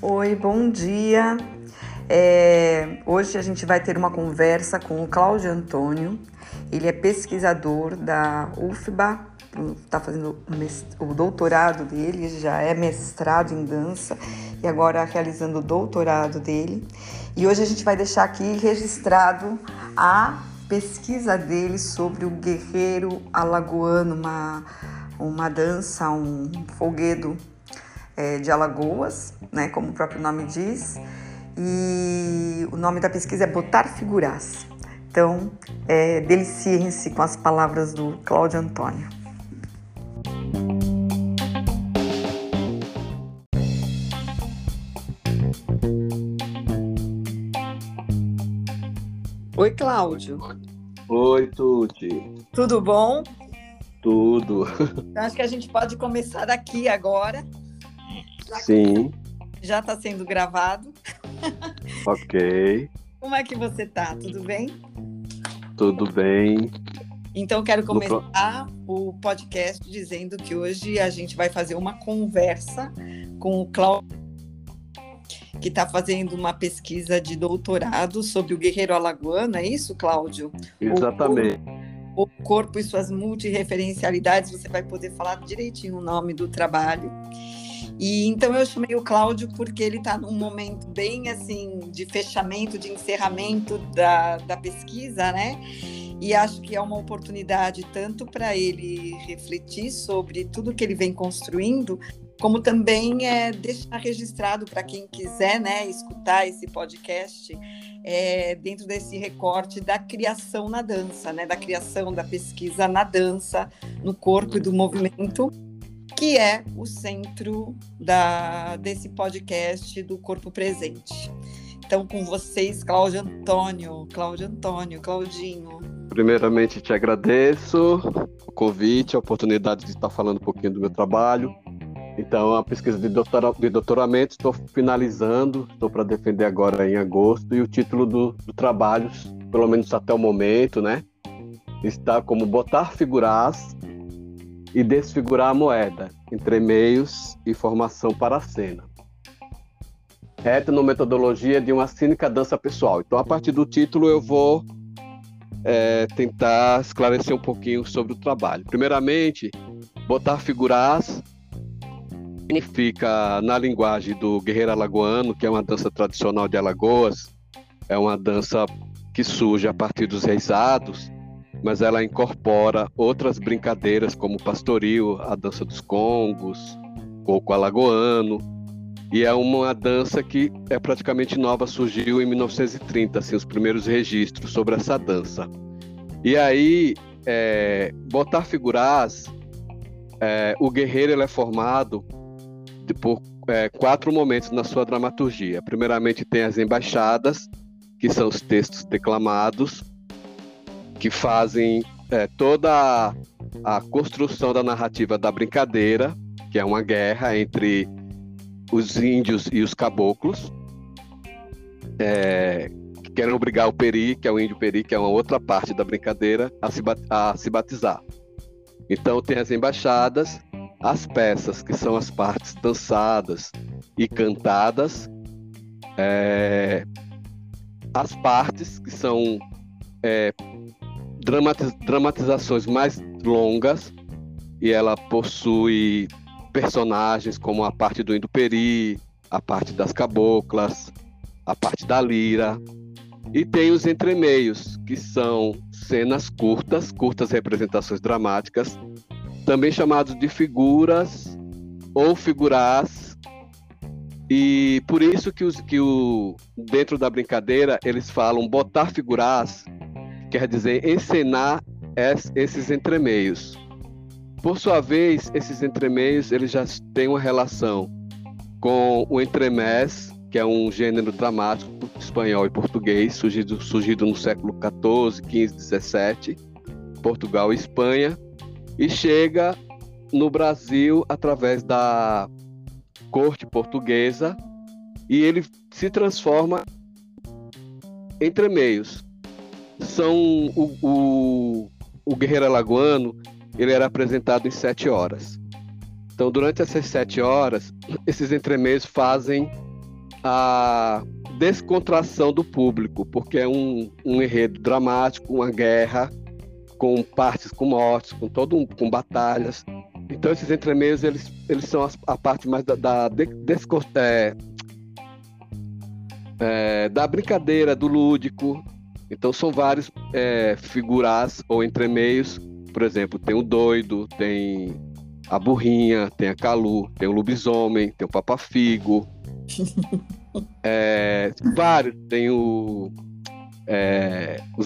Oi, bom dia. É, hoje a gente vai ter uma conversa com o Cláudio Antônio. Ele é pesquisador da UFBA, está fazendo o doutorado dele, já é mestrado em dança e agora realizando o doutorado dele. E hoje a gente vai deixar aqui registrado a pesquisa dele sobre o guerreiro alagoano, uma, uma dança, um folguedo é, de Alagoas, né, como o próprio nome diz. E o nome da pesquisa é Botar Figuras. Então, é, deliciem-se com as palavras do Cláudio Antônio. Oi, Cláudio. Oi, Tuti. Tudo bom? Tudo. Acho que a gente pode começar daqui agora. Sim. Já está sendo gravado. Ok. Como é que você tá? Tudo bem? Tudo bem. Então, quero começar o podcast dizendo que hoje a gente vai fazer uma conversa com o Cláudio, que está fazendo uma pesquisa de doutorado sobre o guerreiro alagoano, é isso, Cláudio? Exatamente. O corpo, o corpo e suas multireferencialidades, você vai poder falar direitinho o nome do trabalho. E então eu chamei o Cláudio porque ele está num momento bem assim de fechamento, de encerramento da, da pesquisa, né? E acho que é uma oportunidade tanto para ele refletir sobre tudo que ele vem construindo, como também é deixar registrado para quem quiser né, escutar esse podcast é, dentro desse recorte da criação na dança, né, da criação da pesquisa na dança, no corpo e do movimento que é o centro da, desse podcast do Corpo Presente. Então, com vocês, Cláudio Antônio, Cláudio Antônio, Claudinho. Primeiramente, te agradeço o convite, a oportunidade de estar falando um pouquinho do meu trabalho. Então, a pesquisa de, doutora, de doutoramento estou finalizando, estou para defender agora em agosto, e o título do, do trabalho, pelo menos até o momento, né, está como Botar Figuras e desfigurar a moeda, entre meios e formação para a cena. Etnometodologia de uma cínica dança pessoal. Então, a partir do título, eu vou é, tentar esclarecer um pouquinho sobre o trabalho. Primeiramente, botar figuras significa, na linguagem do guerreiro alagoano, que é uma dança tradicional de Alagoas, é uma dança que surge a partir dos reisados, mas ela incorpora outras brincadeiras como pastoril, a dança dos congos, coco alagoano, e é uma dança que é praticamente nova, surgiu em 1930, assim, os primeiros registros sobre essa dança. E aí, é, botar figuras, é, o guerreiro ele é formado por é, quatro momentos na sua dramaturgia. Primeiramente tem as embaixadas, que são os textos declamados, que fazem é, toda a, a construção da narrativa da brincadeira, que é uma guerra entre os índios e os caboclos, é, que querem obrigar o Peri, que é o índio Peri, que é uma outra parte da brincadeira, a se, a se batizar. Então tem as embaixadas, as peças, que são as partes dançadas e cantadas, é, as partes, que são é, dramatiz, dramatizações mais longas e ela possui personagens como a parte do Induperi, a parte das caboclas, a parte da lira. E tem os entremeios, que são cenas curtas, curtas representações dramáticas, também chamados de figuras ou figuras. E por isso que, os, que o, dentro da brincadeira eles falam botar figuras quer dizer encenar esses entremeios. Por sua vez, esses entremeios eles já têm uma relação com o entremés, que é um gênero dramático espanhol e português, surgido, surgido no século XIV, XV, XVII, Portugal e Espanha, e chega no Brasil através da corte portuguesa e ele se transforma entre meios são o, o, o guerreiro alagoano ele era apresentado em sete horas. Então, durante essas sete horas, esses entremeios fazem a descontração do público, porque é um, um enredo dramático, uma guerra, com partes com mortes, com todo um, com batalhas. Então esses entremeios eles, eles são a, a parte mais da, da de, é, é, da brincadeira, do lúdico. Então são vários é, figuras ou entremeios. Por exemplo, tem o doido, tem a burrinha, tem a calu, tem o lobisomem, tem o papafigo. é, vários, tem o é, o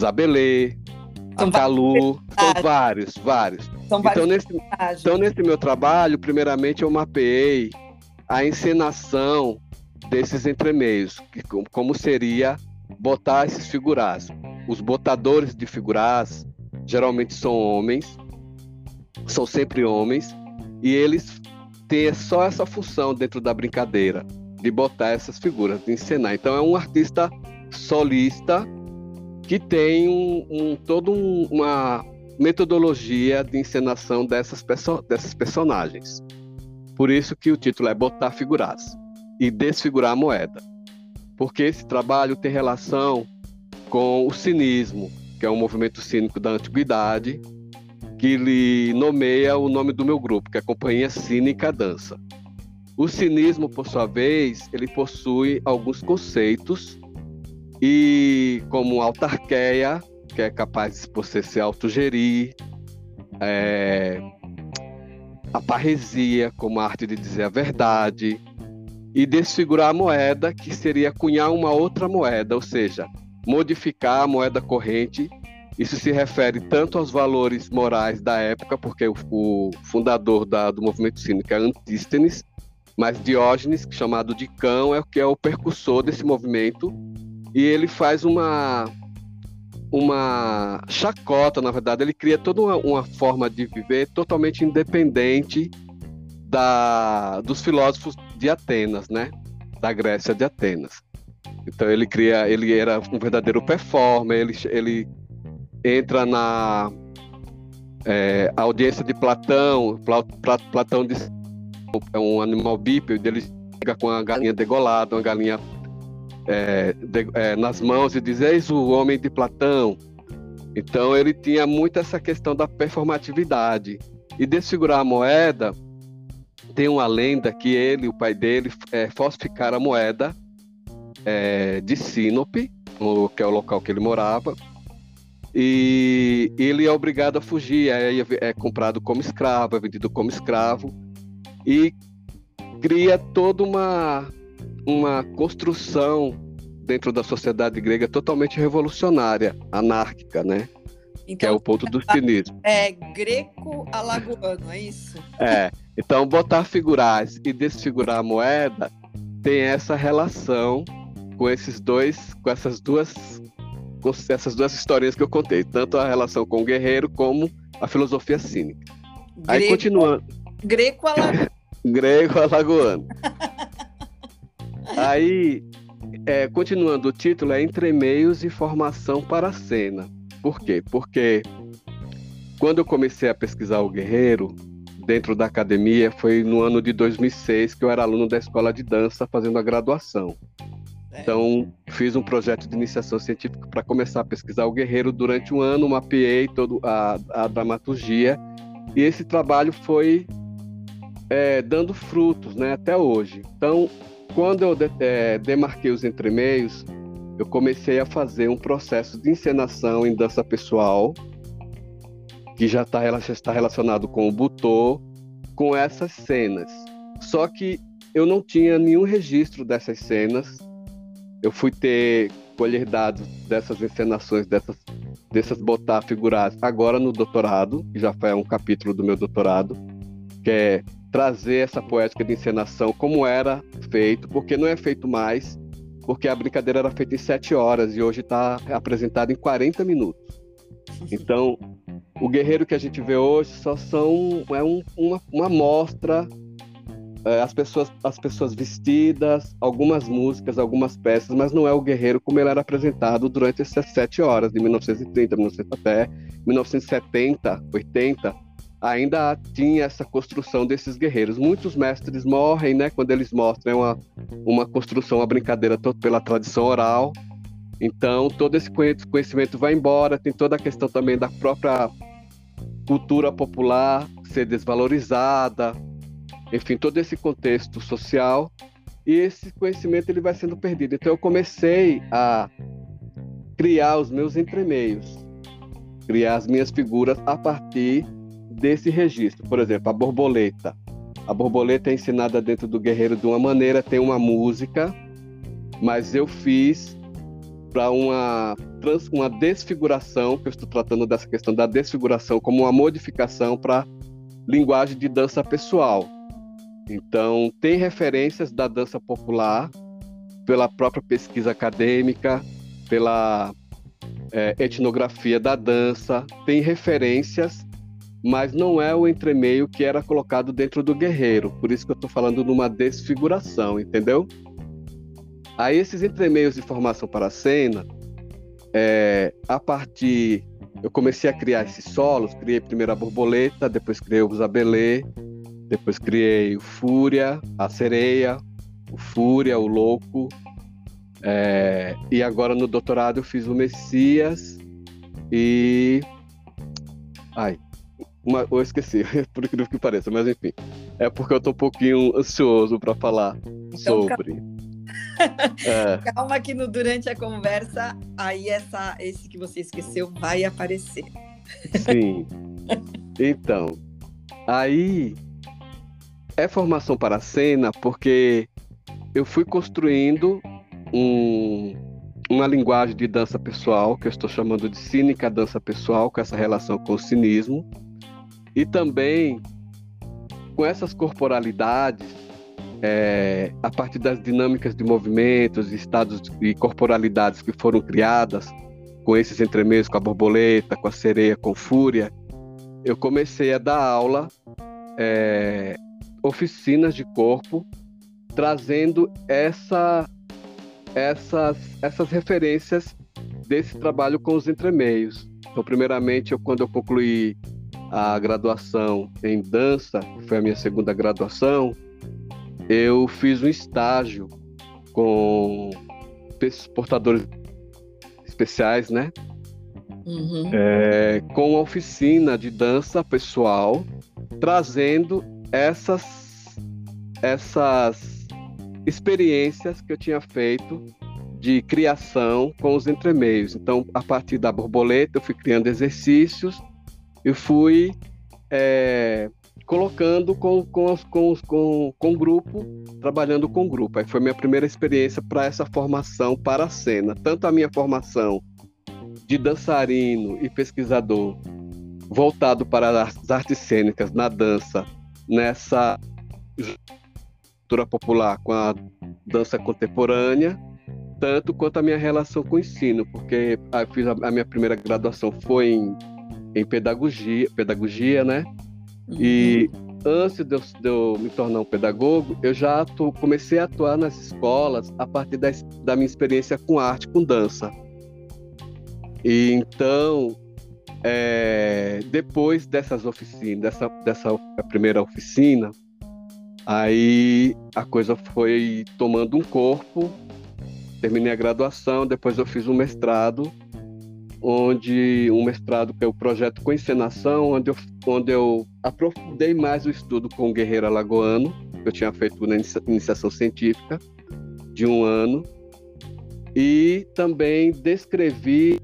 Zabelê, a Calu, são vários, vários. São então, nesse, então, nesse meu trabalho, primeiramente, eu mapeei a encenação desses entremeios, que, como seria botar esses figurás. Os botadores de figurás geralmente são homens, são sempre homens, e eles têm só essa função dentro da brincadeira, de botar essas figuras, de encenar. Então é um artista solista que tem um, um toda um, uma metodologia de encenação dessas, perso dessas personagens. Por isso que o título é Botar Figuras e Desfigurar a Moeda. Porque esse trabalho tem relação com o cinismo, que é um movimento cínico da antiguidade, que lhe nomeia o nome do meu grupo, que é a Companhia Cínica Dança. O cinismo, por sua vez, ele possui alguns conceitos e como autarqueia, que é capaz de você se autogerir, é, a parresia, como a arte de dizer a verdade, e desfigurar a moeda, que seria cunhar uma outra moeda, ou seja, modificar a moeda corrente. Isso se refere tanto aos valores morais da época, porque o, o fundador da, do movimento cínico é Antístenes, mas Diógenes, chamado de Cão, é o que é o percussor desse movimento, e ele faz uma uma chacota, na verdade, ele cria toda uma, uma forma de viver totalmente independente da, dos filósofos de Atenas, né? Da Grécia de Atenas. Então ele cria, ele era um verdadeiro performer, ele, ele entra na é, audiência de Platão, Platão diz é um animal bípede, ele chega com a galinha degolada, uma galinha é, de, é, nas mãos e diz: Eis o homem de Platão. Então ele tinha muito essa questão da performatividade. E desfigurar a moeda, tem uma lenda que ele, o pai dele, é, falsificaram a moeda é, de Sinope, que é o local que ele morava, e ele é obrigado a fugir, é, é comprado como escravo, é vendido como escravo, e cria toda uma uma construção dentro da sociedade grega totalmente revolucionária, anárquica, né? Então, que é o ponto do cinismo. É greco-alagoano, é isso? É. Então, botar figurais e desfigurar a moeda tem essa relação com esses dois, com essas duas, com essas duas historinhas que eu contei, tanto a relação com o guerreiro como a filosofia cínica. Greco, Aí continuando. Greco-alagoano. Greco-alagoano. Aí, é, continuando, o título é Entre Meios e Formação para a Cena. Por quê? Porque quando eu comecei a pesquisar o Guerreiro, dentro da academia, foi no ano de 2006 que eu era aluno da escola de dança fazendo a graduação. É. Então, fiz um projeto de iniciação científica para começar a pesquisar o Guerreiro durante um ano, mapeei toda a, a dramaturgia, e esse trabalho foi é, dando frutos né, até hoje. Então, quando eu é, demarquei os entremeios, eu comecei a fazer um processo de encenação em dança pessoal, que já, tá, está relacionado com o butô, com essas cenas. Só que eu não tinha nenhum registro dessas cenas. Eu fui ter colher dados dessas encenações, dessas, dessas botar figuras agora no doutorado, que já foi um capítulo do meu doutorado, que é trazer essa poética de encenação como era feito, porque não é feito mais, porque a brincadeira era feita em sete horas e hoje está apresentada em 40 minutos. Então, o guerreiro que a gente vê hoje só são é um, uma, uma mostra é, as pessoas as pessoas vestidas, algumas músicas, algumas peças, mas não é o guerreiro como ele era apresentado durante essas sete horas de 1930, 1900 até 1970, 80 ainda tinha essa construção desses guerreiros. Muitos mestres morrem, né, quando eles mostram uma, uma construção, uma brincadeira toda pela tradição oral. Então, todo esse conhecimento vai embora, tem toda a questão também da própria cultura popular ser desvalorizada, enfim, todo esse contexto social e esse conhecimento ele vai sendo perdido. Então eu comecei a criar os meus entremeios, criar as minhas figuras a partir desse registro. Por exemplo, a borboleta. A borboleta é ensinada dentro do guerreiro de uma maneira, tem uma música, mas eu fiz para uma, uma desfiguração, que eu estou tratando dessa questão da desfiguração como uma modificação para linguagem de dança pessoal. Então, tem referências da dança popular pela própria pesquisa acadêmica, pela é, etnografia da dança, tem referências, mas não é o entremeio que era colocado dentro do guerreiro. Por isso que eu estou falando numa desfiguração, entendeu? Aí esses entremeios de formação para a cena, é, a partir eu comecei a criar esses solos, criei primeiro a borboleta, depois criei o Zabelê, depois criei o Fúria, a Sereia, o Fúria, o Louco. É, e agora no doutorado eu fiz o Messias e. Ai, uma, eu esqueci, por incrível que pareça, mas enfim. É porque eu tô um pouquinho ansioso para falar então, sobre. Calma. é. calma que no, durante a conversa, aí essa, esse que você esqueceu vai aparecer. Sim. Então, aí é formação para a cena porque eu fui construindo um, uma linguagem de dança pessoal, que eu estou chamando de cínica dança pessoal, com essa relação com o cinismo, e também com essas corporalidades, é, a partir das dinâmicas de movimentos, estados e corporalidades que foram criadas com esses entremeios, com a borboleta, com a sereia, com fúria, eu comecei a dar aula é, oficinas de corpo, trazendo essa, essas, essas referências desse trabalho com os entremeios. Então, primeiramente, eu, quando eu concluí a graduação em dança, que foi a minha segunda graduação, eu fiz um estágio com portadores especiais, né? Uhum. É, com oficina de dança pessoal, trazendo essas essas experiências que eu tinha feito de criação com os entremeios. Então, a partir da borboleta, eu fui criando exercícios e fui é, colocando com, com, com, com, com grupo, trabalhando com grupo. Aí foi minha primeira experiência para essa formação para a cena. Tanto a minha formação de dançarino e pesquisador voltado para as artes cênicas na dança nessa cultura popular com a dança contemporânea, tanto quanto a minha relação com o ensino, porque fiz a minha primeira graduação foi em, em pedagogia, pedagogia, né? Uhum. E antes de eu, de eu, me tornar um pedagogo, eu já atu, comecei a atuar nas escolas a partir da, da minha experiência com arte, com dança. E então é, depois dessas oficinas, dessa, dessa primeira oficina, aí a coisa foi tomando um corpo. Terminei a graduação, depois eu fiz um mestrado, onde um mestrado que é o projeto com encenação, onde eu, onde eu aprofundei mais o estudo com o guerreiro alagoano, que eu tinha feito na iniciação científica de um ano, e também descrevi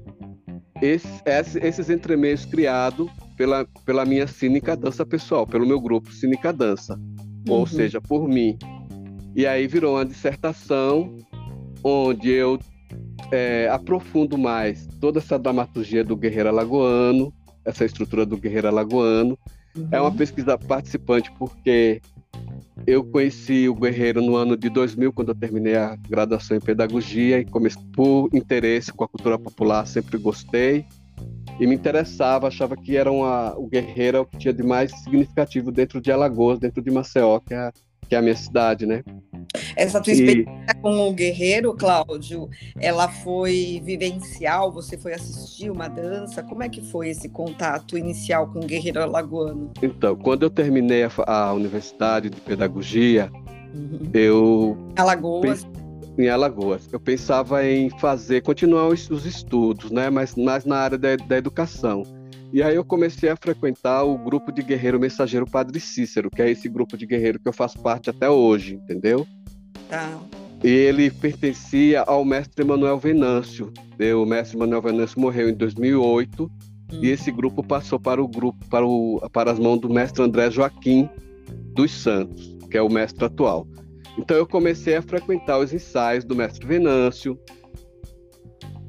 esse, esses entremeios criados pela, pela minha cínica dança pessoal, pelo meu grupo Cínica Dança, uhum. ou seja, por mim. E aí virou uma dissertação onde eu é, aprofundo mais toda essa dramaturgia do guerreiro alagoano, essa estrutura do guerreiro alagoano. Uhum. É uma uhum. pesquisa participante porque eu conheci o Guerreiro no ano de 2000, quando eu terminei a graduação em pedagogia, e comecei por interesse com a cultura popular, sempre gostei e me interessava, achava que era uma, o Guerreiro o que tinha de mais significativo dentro de Alagoas, dentro de Maceió, que é que é a minha cidade, né? Essa tua experiência e... com o guerreiro, Cláudio, ela foi vivencial? Você foi assistir uma dança? Como é que foi esse contato inicial com o guerreiro alagoano? Então, quando eu terminei a, a universidade de pedagogia, uhum. eu Alagoas. Em Alagoas, eu pensava em fazer, continuar os, os estudos, né? Mas mais na área da, da educação. E aí eu comecei a frequentar o grupo de guerreiro mensageiro Padre Cícero, que é esse grupo de guerreiro que eu faço parte até hoje, entendeu? Tá. E ele pertencia ao mestre Manuel Venâncio. O mestre Manuel Venâncio morreu em 2008 hum. e esse grupo passou para o grupo para, o, para as mãos do mestre André Joaquim dos Santos, que é o mestre atual. Então eu comecei a frequentar os ensaios do mestre Venâncio,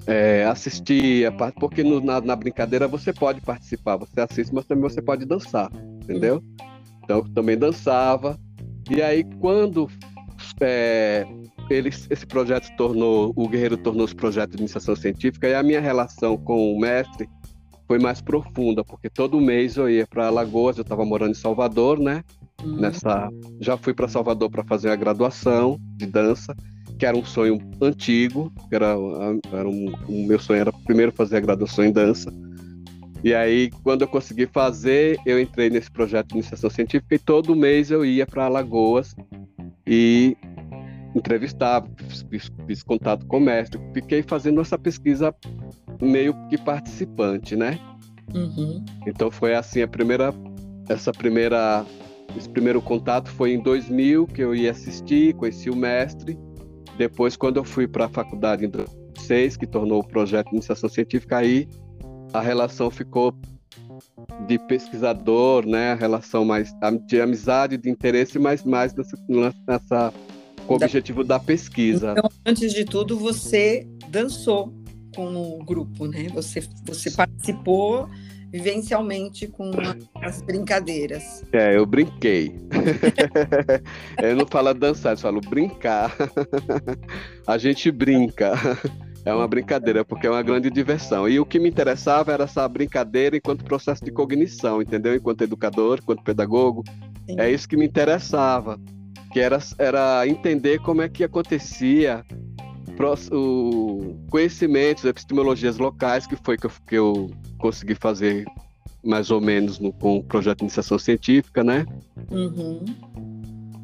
é, assistia, porque no, na, na, brincadeira você pode participar, você assiste, mas também você pode dançar, entendeu? Então eu também dançava. E aí quando é, esse projeto se tornou, o Guerreiro tornou-se projeto de iniciação científica, e a minha relação com o mestre foi mais profunda, porque todo mês eu ia para Alagoas, eu estava morando em Salvador, né? Uhum. Nessa, já fui para Salvador para fazer a graduação de dança que era um sonho antigo, era, era um, o meu sonho era primeiro fazer a graduação em dança. E aí, quando eu consegui fazer, eu entrei nesse projeto de iniciação científica e todo mês eu ia para Alagoas e entrevistava, fiz, fiz, contato com o mestre, fiquei fazendo essa pesquisa meio que participante, né? Uhum. Então foi assim a primeira, essa primeira, esse primeiro contato foi em 2000 que eu ia assistir, conheci o mestre depois, quando eu fui para a faculdade em 2006, que tornou o projeto de iniciação científica, aí a relação ficou de pesquisador, né? A relação mais de amizade, de interesse, mas mais nessa, nessa com o objetivo da pesquisa. Então, antes de tudo, você dançou com o grupo, né? Você, você participou vivencialmente com as brincadeiras. É, eu brinquei. eu não falo dançar, eu falo brincar. a gente brinca. É uma brincadeira, porque é uma grande diversão. E o que me interessava era essa brincadeira enquanto processo de cognição, entendeu? Enquanto educador, enquanto pedagogo. Sim. É isso que me interessava. Que era, era entender como é que acontecia o conhecimentos, epistemologias locais, que foi que eu, que eu consegui fazer mais ou menos no, com o projeto de iniciação científica, né? Uhum.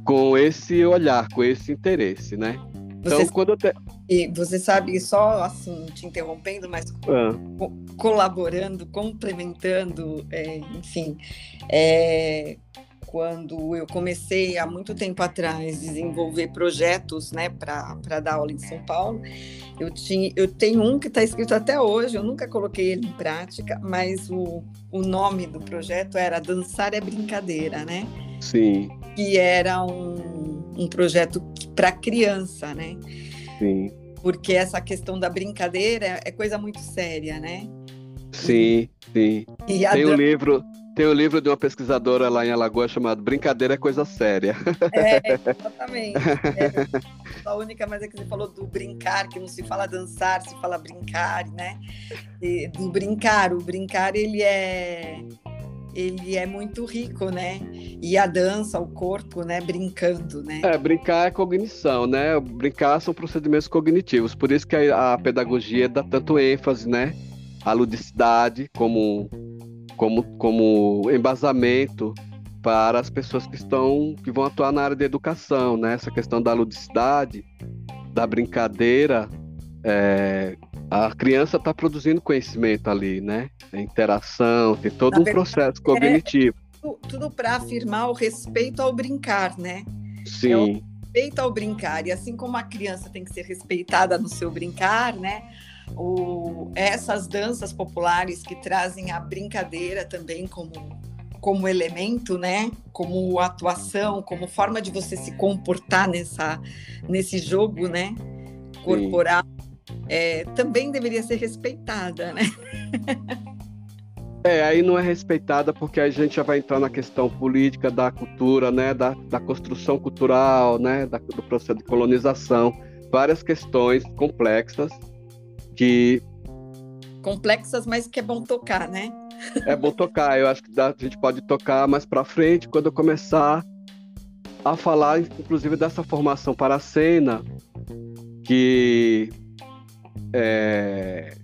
Com esse olhar, com esse interesse, né? Então, você quando te... E você sabe, só assim, te interrompendo, mas ah. co colaborando, complementando, é, enfim, é, quando eu comecei há muito tempo atrás desenvolver projetos, né, para dar aula em São Paulo, eu tinha, eu tenho um que está escrito até hoje, eu nunca coloquei ele em prática, mas o, o nome do projeto era Dançar é Brincadeira, né? Sim. Que era um, um projeto para criança, né? Sim. Porque essa questão da brincadeira é coisa muito séria, né? Sim, sim. E Tem um livro, tem um livro de uma pesquisadora lá em Alagoas chamado Brincadeira é Coisa Séria. É, exatamente. É. A única, mas é que você falou do brincar, que não se fala dançar, se fala brincar, né? E, do brincar. O brincar, ele é ele é muito rico, né? E a dança, o corpo, né? Brincando, né? É, brincar é cognição, né? Brincar são procedimentos cognitivos. Por isso que a, a pedagogia dá tanto ênfase, né? A ludicidade como como, como embasamento para as pessoas que estão que vão atuar na área de educação, né? Essa questão da ludicidade, da brincadeira, é, a criança está produzindo conhecimento ali, né? A interação, tem todo na um verdade, processo cognitivo. É tudo, tudo para afirmar o respeito ao brincar, né? Sim. É o respeito ao brincar e assim como a criança tem que ser respeitada no seu brincar, né? o, essas danças populares que trazem a brincadeira também como, como elemento, né? Como atuação, como forma de você se comportar nessa, nesse jogo, né? Corporal, é, também deveria ser respeitada, né? É, aí não é respeitada porque a gente já vai entrar na questão política da cultura, né, da, da construção cultural, né, da, do processo de colonização, várias questões complexas que complexas, mas que é bom tocar, né? É bom tocar. Eu acho que a gente pode tocar mais para frente quando eu começar a falar, inclusive, dessa formação para a cena, que é,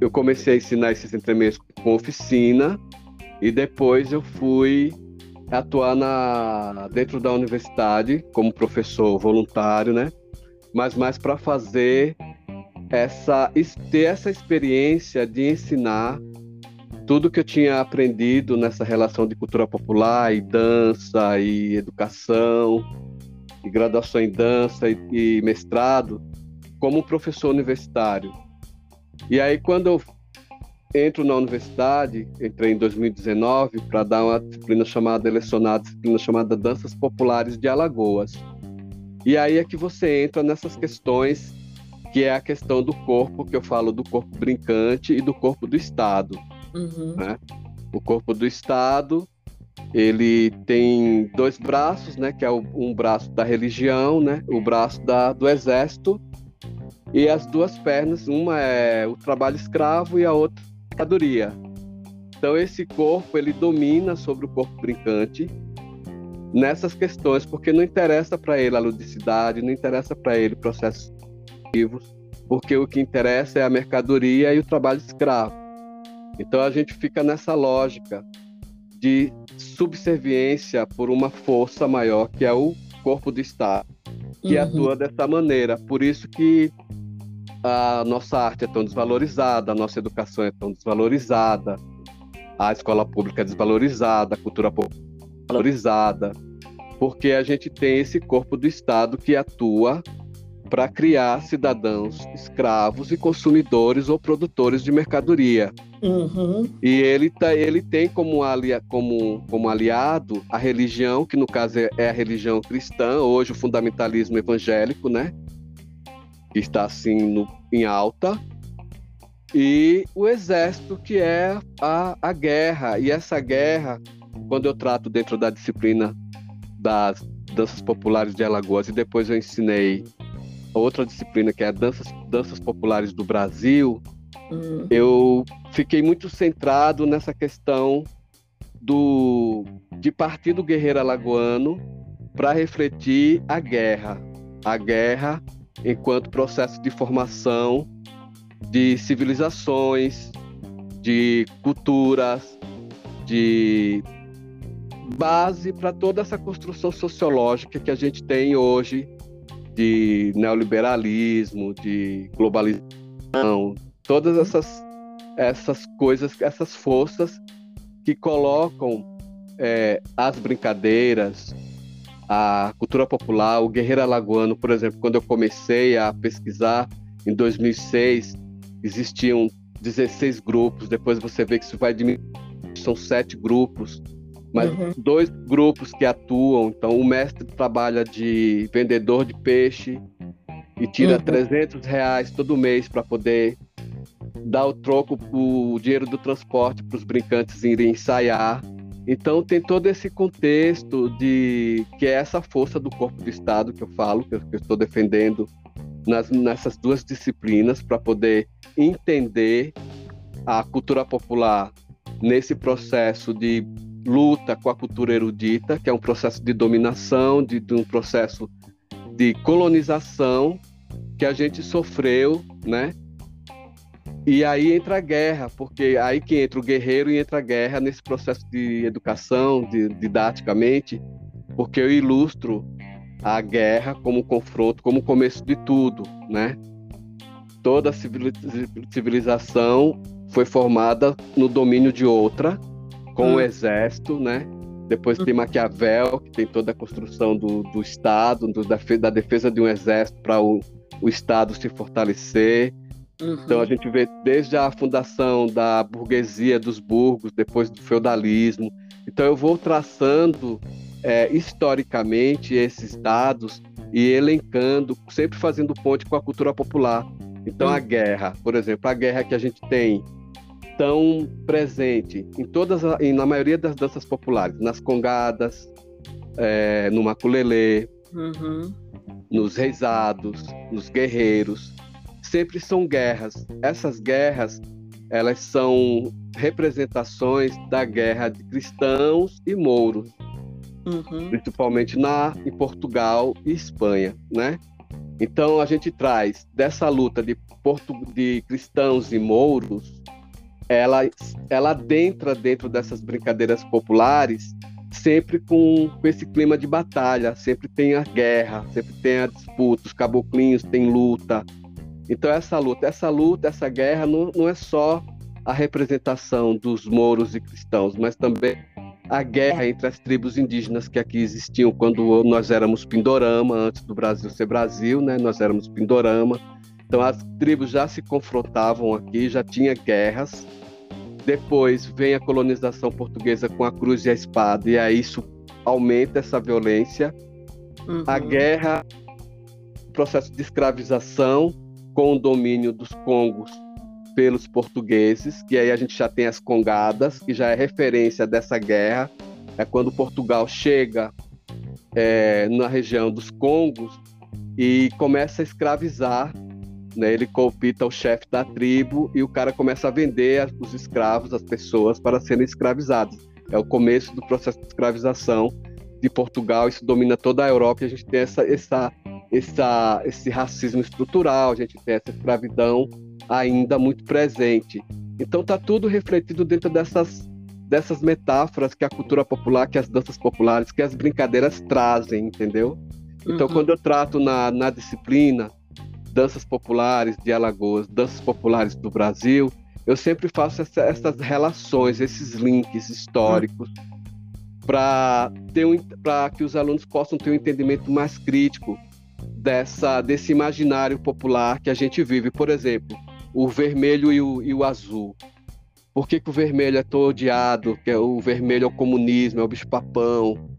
eu comecei a ensinar esses entremeios com oficina, e depois eu fui atuar na, dentro da universidade como professor voluntário, né? Mas mais para fazer essa ter essa experiência de ensinar tudo que eu tinha aprendido nessa relação de cultura popular e dança e educação e graduação em dança e, e mestrado como professor universitário. E aí quando eu entro na universidade, entrei em 2019 para dar uma disciplina chamada lecionar disciplina chamada Danças Populares de Alagoas. E aí é que você entra nessas questões que é a questão do corpo, que eu falo do corpo brincante e do corpo do Estado. Uhum. Né? O corpo do Estado, ele tem dois braços, né? Que é um braço da religião, né? O braço da, do exército e as duas pernas, uma é o trabalho escravo e a outra mercadoria. Então esse corpo ele domina sobre o corpo brincante nessas questões, porque não interessa para ele a ludicidade, não interessa para ele processos vivos, porque o que interessa é a mercadoria e o trabalho escravo. Então a gente fica nessa lógica de subserviência por uma força maior que é o corpo do Estado, que uhum. atua dessa maneira. Por isso que a nossa arte é tão desvalorizada, a nossa educação é tão desvalorizada, a escola pública é desvalorizada, a cultura pública é desvalorizada, porque a gente tem esse corpo do Estado que atua para criar cidadãos escravos e consumidores ou produtores de mercadoria. Uhum. E ele, tá, ele tem como, alia, como, como aliado a religião, que no caso é, é a religião cristã, hoje o fundamentalismo evangélico, né? Que está assim no, em alta, e o exército, que é a, a guerra. E essa guerra, quando eu trato dentro da disciplina das danças populares de Alagoas, e depois eu ensinei outra disciplina que é danças, danças populares do Brasil, hum. eu fiquei muito centrado nessa questão do de partir do guerreiro alagoano para refletir a guerra, a guerra enquanto processo de formação de civilizações, de culturas, de base para toda essa construção sociológica que a gente tem hoje de neoliberalismo, de globalização, todas essas essas coisas, essas forças que colocam é, as brincadeiras, a cultura popular, o guerreiro alagoano, por exemplo, quando eu comecei a pesquisar em 2006, existiam 16 grupos, depois você vê que isso vai diminuir, são sete grupos, mas uhum. dois grupos que atuam, então o mestre trabalha de vendedor de peixe e tira uhum. 300 reais todo mês para poder dar o troco, o dinheiro do transporte para os brincantes irem ensaiar. Então tem todo esse contexto de que é essa força do corpo do Estado que eu falo, que eu, que eu estou defendendo nas, nessas duas disciplinas para poder entender a cultura popular nesse processo de luta com a cultura erudita, que é um processo de dominação, de, de um processo de colonização que a gente sofreu, né? E aí entra a guerra, porque aí que entra o guerreiro e entra a guerra nesse processo de educação, de, didaticamente, porque eu ilustro a guerra como confronto, como começo de tudo, né? Toda civilização foi formada no domínio de outra, com hum. o exército, né? Depois tem Maquiavel, que tem toda a construção do, do Estado, do, da, da defesa de um exército para o, o Estado se fortalecer Uhum. Então a gente vê desde a fundação da burguesia dos burgos, depois do feudalismo. Então eu vou traçando é, historicamente esses dados e elencando, sempre fazendo ponte com a cultura popular. Então a uhum. guerra, por exemplo, a guerra que a gente tem tão presente em todas, em, na maioria das danças populares, nas congadas, é, no maculelê, uhum. nos reisados, nos guerreiros sempre são guerras. Essas guerras, elas são representações da guerra de cristãos e mouros. uhum. principalmente na em Portugal e Espanha, né? Então a gente traz dessa luta de, portu, de cristãos e mouros, ela ela adentra dentro dessas brincadeiras populares sempre com, com esse clima de batalha, sempre tem a guerra, sempre tem a disputa, os caboclinhos têm luta. Então essa luta, essa luta, essa guerra não, não é só a representação dos mouros e cristãos, mas também a guerra entre as tribos indígenas que aqui existiam quando nós éramos Pindorama, antes do Brasil ser Brasil, né? Nós éramos Pindorama. Então as tribos já se confrontavam aqui, já tinha guerras. Depois vem a colonização portuguesa com a cruz e a espada, e aí isso aumenta essa violência. Uhum. A guerra, o processo de escravização com o domínio dos congos pelos portugueses, que aí a gente já tem as congadas, que já é referência dessa guerra. É quando Portugal chega é, na região dos Congos e começa a escravizar. Né? Ele compita o chefe da tribo e o cara começa a vender os escravos, as pessoas, para serem escravizadas. É o começo do processo de escravização de Portugal. Isso domina toda a Europa e a gente tem essa, essa, essa, esse racismo estrutural, a gente tem essa escravidão ainda muito presente. Então está tudo refletido dentro dessas dessas metáforas que a cultura popular, que as danças populares, que as brincadeiras trazem, entendeu? Então, uhum. quando eu trato na, na disciplina danças populares de Alagoas, danças populares do Brasil, eu sempre faço essa, essas relações, esses links históricos, uhum. para um, que os alunos possam ter um entendimento mais crítico dessa, desse imaginário popular que a gente vive. Por exemplo, o vermelho e o, e o azul. Por que, que, o vermelho é tão odiado? Que é o vermelho é o comunismo, é o bicho-papão.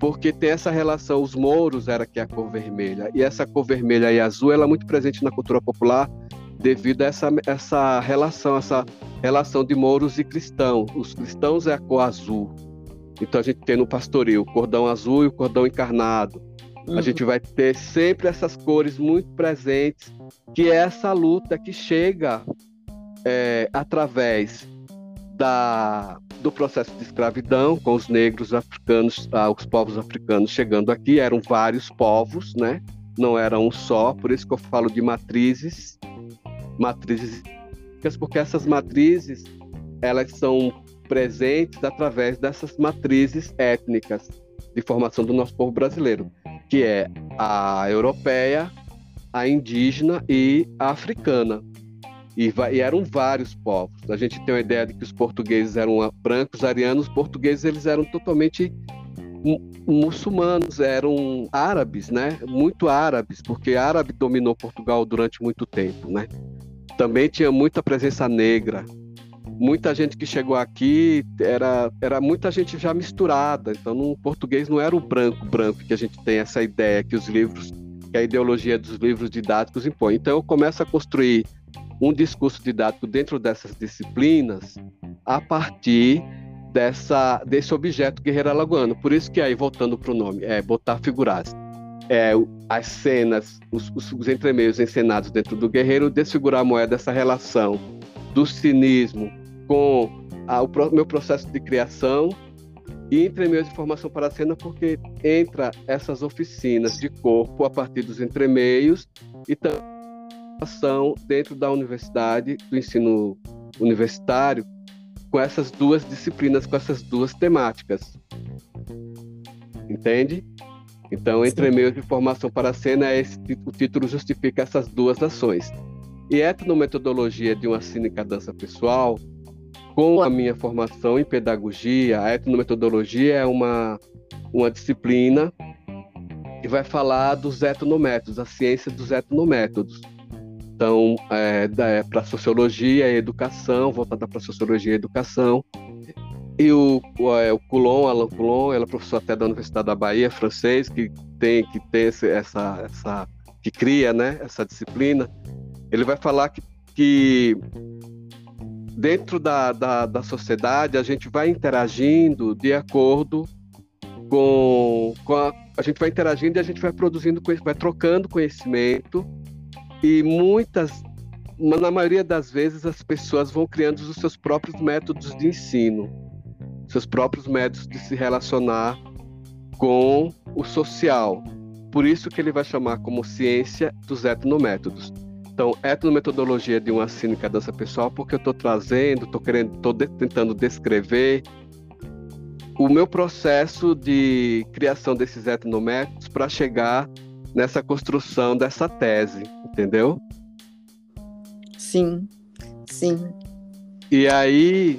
Porque tem essa relação, os mouros era que é a cor vermelha. E essa cor vermelha e azul ela é muito presente na cultura popular devido a essa, essa relação, essa relação de mouros e cristãos. Os cristãos é a cor azul. Então a gente tem no pastoril o cordão azul e o cordão encarnado. Uhum. A gente vai ter sempre essas cores muito presentes que é essa luta que chega é, através da, do processo de escravidão, com os negros africanos, ah, os povos africanos chegando aqui, eram vários povos, né? não era um só, por isso que eu falo de matrizes, matrizes, porque essas matrizes elas são presentes através dessas matrizes étnicas de formação do nosso povo brasileiro, que é a europeia, a indígena e a africana. E, e, eram vários povos. A gente tem uma ideia de que os portugueses eram brancos, arianos, os portugueses eles eram totalmente muçulmanos, eram árabes, né? Muito árabes, porque árabe dominou Portugal durante muito tempo, né? Também tinha muita presença negra. Muita gente que chegou aqui era, era muita gente já misturada. Então, no português não era o branco branco que a gente tem essa ideia que os livros que a ideologia dos livros didáticos impõe. Então, eu começo a construir um discurso didático dentro dessas disciplinas a partir dessa, desse objeto guerreiro alagoano. Por isso que aí, voltando para o nome, é botar figuras. É, as cenas, os, os entremeios encenados dentro do guerreiro, desfigurar a moeda, essa relação do cinismo com a, o meu processo de criação e entremeios de formação para a cena porque entra essas oficinas de corpo a partir dos entremeios e também ação dentro da universidade, do ensino universitário, com essas duas disciplinas, com essas duas temáticas. Entende? Então, entre meios de formação para a cena, esse, o título justifica essas duas ações. E etnometodologia de uma cínica dança pessoal com a minha formação em pedagogia, a etnometodologia é uma, uma disciplina que vai falar dos etnométodos, a ciência dos etnométodos. Então, é, é para sociologia e educação, voltada para sociologia e educação. E o, o, é, o Coulon, Alain Coulon, ela é professor até da Universidade da Bahia, francês, que tem que tem esse, essa, essa que cria, né, essa disciplina. Ele vai falar que, que dentro da, da, da sociedade, a gente vai interagindo de acordo com, com a, a gente vai interagindo e a gente vai produzindo, vai trocando conhecimento e muitas, na maioria das vezes, as pessoas vão criando os seus próprios métodos de ensino, seus próprios métodos de se relacionar com o social. Por isso que ele vai chamar como ciência dos etnométodos. Então, etnometodologia de uma cínica dança pessoal, porque eu estou trazendo, estou querendo, estou de, tentando descrever o meu processo de criação desses etnométodos para chegar nessa construção dessa tese, entendeu? Sim, sim. E aí,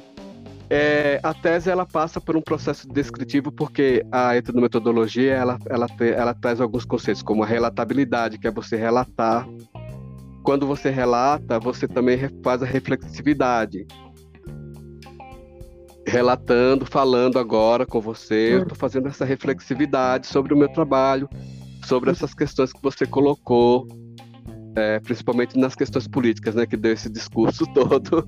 é, a tese ela passa por um processo descritivo porque a etnometodologia ela, ela, ela traz alguns conceitos como a relatabilidade, que é você relatar. Quando você relata, você também faz a reflexividade. Relatando, falando agora com você, eu estou fazendo essa reflexividade sobre o meu trabalho, sobre essas questões que você colocou, é, principalmente nas questões políticas, né, que deu esse discurso todo.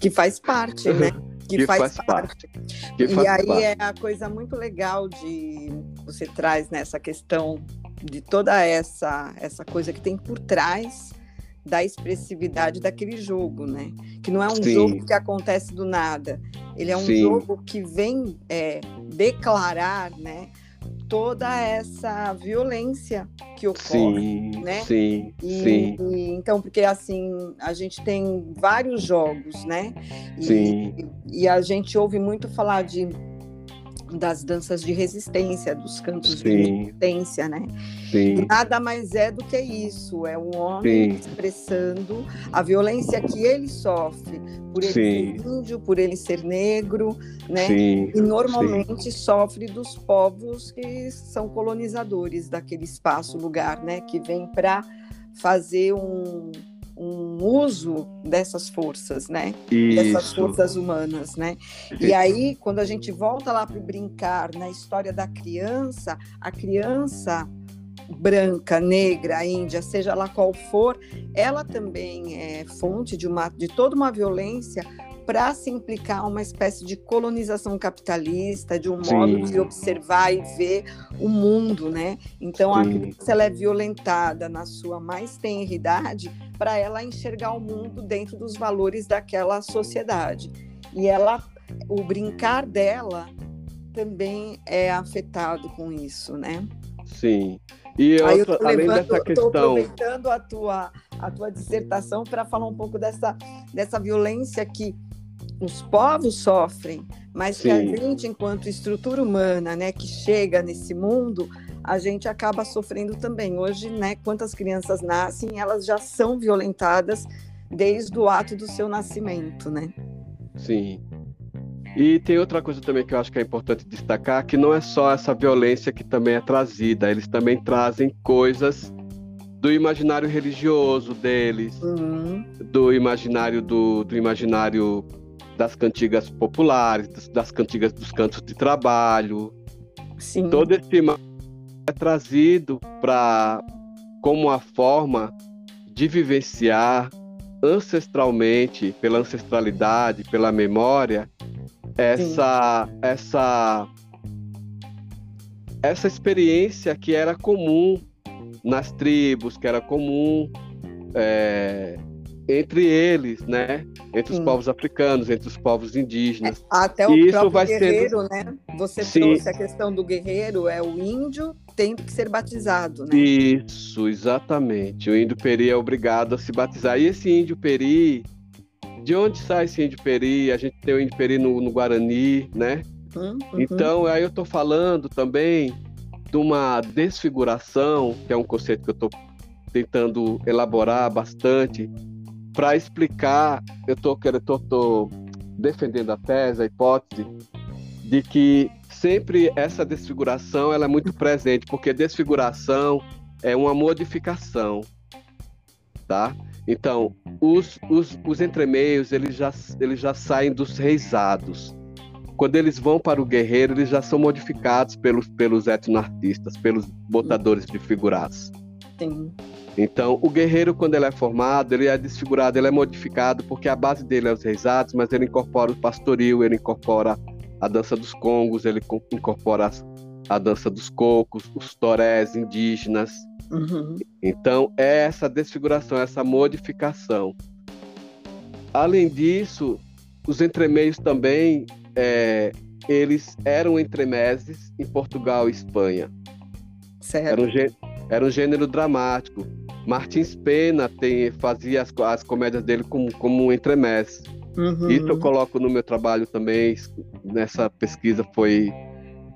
Que faz parte, né? Que, que faz, faz, parte. parte. e faz aí parte. é a coisa muito legal de você traz nessa questão de toda essa essa coisa que tem por trás da expressividade daquele jogo, né? Que não é um Sim. jogo que acontece do nada. Ele é um Sim. jogo que vem é, declarar, né? toda essa violência que ocorre, sim, né? Sim, e, sim. E, então, porque assim, a gente tem vários jogos, né? E, sim. E a gente ouve muito falar de das danças de resistência, dos cantos Sim. de resistência, né? Sim. Nada mais é do que isso, é um homem Sim. expressando a violência que ele sofre por ele Sim. ser índio, por ele ser negro, né? Sim. E normalmente sofre dos povos que são colonizadores daquele espaço, lugar, né? Que vem para fazer um um uso dessas forças, né? Isso. Dessas forças humanas, né? E aí, quando a gente volta lá para o brincar na história da criança, a criança branca, negra, índia, seja lá qual for, ela também é fonte de uma de toda uma violência para se implicar uma espécie de colonização capitalista, de um Sim. modo de observar e ver o mundo, né? Então Sim. a criança ela é violentada na sua mais tenra idade para ela enxergar o mundo dentro dos valores daquela sociedade. E ela, o brincar dela também é afetado com isso, né? Sim. E outra, além levando, dessa questão. Estou aproveitando a tua, a tua dissertação para falar um pouco dessa, dessa violência que os povos sofrem, mas Sim. que a gente, enquanto estrutura humana, né, que chega nesse mundo, a gente acaba sofrendo também. Hoje, né, quantas crianças nascem, elas já são violentadas desde o ato do seu nascimento, né? Sim. E tem outra coisa também que eu acho que é importante destacar, que não é só essa violência que também é trazida, eles também trazem coisas do imaginário religioso deles, uhum. do imaginário do, do imaginário das cantigas populares, das, das cantigas dos cantos de trabalho. Sim. Todo esse é trazido para como a forma de vivenciar ancestralmente, pela ancestralidade, pela memória, essa Sim. essa essa experiência que era comum nas tribos, que era comum é, entre eles, né? Entre os Sim. povos africanos, entre os povos indígenas. É, até o e próprio vai guerreiro, sendo... né? Você Sim. trouxe a questão do guerreiro, é o índio tem que ser batizado, né? Isso, exatamente. O índio peri é obrigado a se batizar. E esse índio peri, de onde sai esse índio peri? A gente tem o índio peri no, no Guarani, né? Uhum, uhum. Então, aí eu estou falando também de uma desfiguração, que é um conceito que eu estou tentando elaborar bastante, para explicar, eu tô, tô, tô defendendo a tese, a hipótese, de que sempre essa desfiguração ela é muito presente, porque desfiguração é uma modificação, tá? Então, os, os, os entremeios, eles já, eles já saem dos reisados. Quando eles vão para o guerreiro, eles já são modificados pelos, pelos etnoartistas, pelos botadores de figurados. Sim. Então, o guerreiro, quando ele é formado, ele é desfigurado, ele é modificado, porque a base dele é os reisados, mas ele incorpora o pastoril, ele incorpora a dança dos congos, ele incorpora a dança dos cocos, os torés indígenas. Uhum. Então, é essa desfiguração, essa modificação. Além disso, os entremeios também é, eles eram entremeses em Portugal e Espanha. Certo. Era gê- era um gênero dramático. Martins Pena tem, fazia as, as comédias dele como, como um entremés. Uhum. Isso eu coloco no meu trabalho também. Nessa pesquisa foi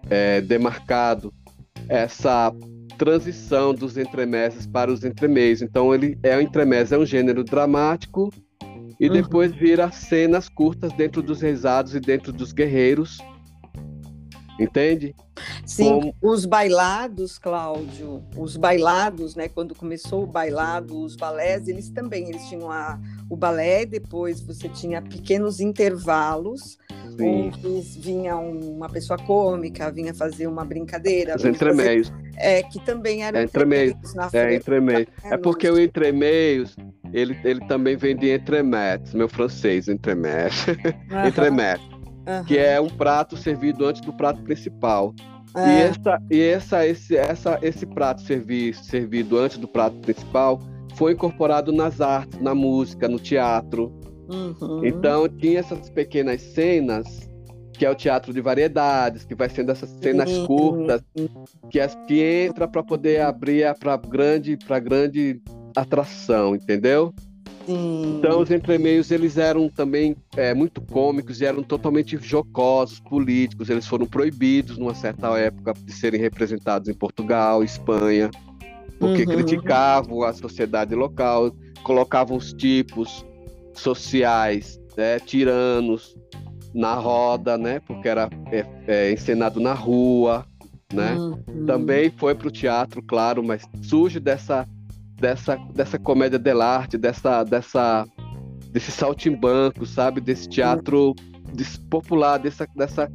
é, demarcado essa transição dos entremeses para os entremeios. Então ele é o entremés é um gênero dramático e Uhum. depois vira cenas curtas dentro dos rezados e dentro dos guerreiros. Entende? Sim, os bailados, Cláudio, os bailados, né? Quando começou o bailado, os balés, eles também, eles tinham a, o balé, depois você tinha pequenos intervalos, Sim. onde vinha uma pessoa cômica, vinha fazer uma brincadeira. Os vinha fazer- entremeios. É, que também eram É, entremeios. na É, entremeios. É porque o entremeios, ele, ele também vem de entremets, meu francês, entremets. Aham, entremets, aham, que é um prato servido antes do prato principal. E, é, essa, e essa, esse, essa, esse prato servi, servido antes do prato principal foi incorporado nas artes, na música, no teatro. uhum, Então tinha essas pequenas cenas, que é o teatro de variedades, que vai sendo essas cenas Sim. curtas, que, as, que entra para poder abrir para grande, para grande atração, entendeu? Sim. Então os entremeios eles eram também é, muito cômicos e eram totalmente jocosos, políticos. Eles foram proibidos numa certa época de serem representados em Portugal, Espanha, porque Uhum. criticavam a sociedade local, colocavam os tipos sociais, né, tiranos na roda, né, porque era é, é, encenado na rua, né? Uhum. Também foi para o teatro, claro, mas surge dessa dessa dessa comédia dell'arte, dessa dessa desse saltimbanco, sabe, desse teatro des- popular, dessa dessa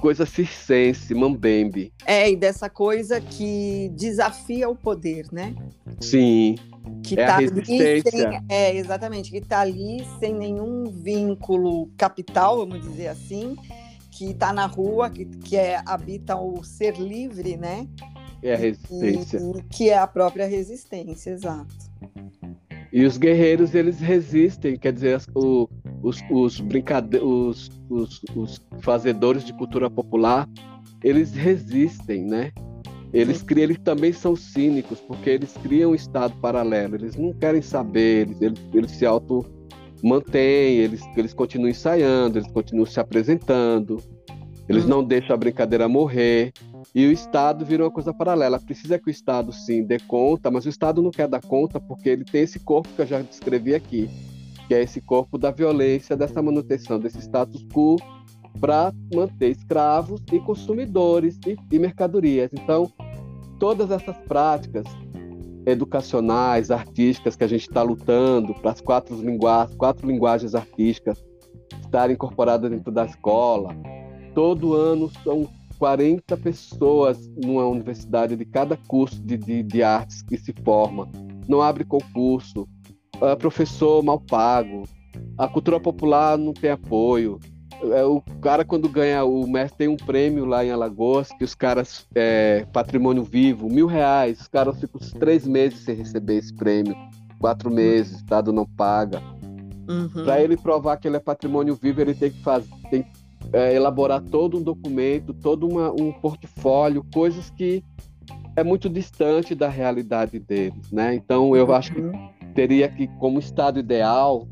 coisa circense, mambembe. É, e dessa coisa que desafia o poder, né? Sim, que É tá ali sem, é exatamente que está ali sem nenhum vínculo capital vamos dizer assim que está na rua que, que é habita o ser livre né é a resistência. e, que é a própria resistência exato E os guerreiros eles resistem, quer dizer, o- os, os, brincade... os, os, os fazedores de cultura popular, eles resistem, né? Eles, criam, eles também são cínicos, porque eles criam um estado paralelo, eles não querem saber, eles, eles, eles se auto mantêm, eles, eles continuam ensaiando, eles continuam se apresentando, eles Hum. não deixam a brincadeira morrer. E o Estado virou uma coisa paralela. Precisa que o Estado, sim, dê conta, mas o Estado não quer dar conta porque ele tem esse corpo que eu já descrevi aqui, que é esse corpo da violência, dessa manutenção desse status quo para manter escravos e consumidores e, e mercadorias. Então, todas essas práticas educacionais, artísticas que a gente está lutando para as quatro, lingua quatro linguagens artísticas estarem incorporadas dentro da escola. Todo ano são 40 pessoas numa universidade de cada curso de, de, de artes que se forma. Não abre concurso, é professor mal pago, a cultura popular não tem apoio. É, o cara, quando ganha, o mestre tem um prêmio lá em Alagoas, que os caras, é, patrimônio vivo, mil reais, os caras ficam uns três meses sem receber esse prêmio, quatro meses, o Estado não paga. Uhum. Para ele provar que ele é patrimônio vivo, ele tem que fazer, tem que, é, elaborar todo um documento, todo uma, um portfólio, coisas que é muito distante da realidade deles, né? Então eu acho que Uhum. teria que, como estado ideal,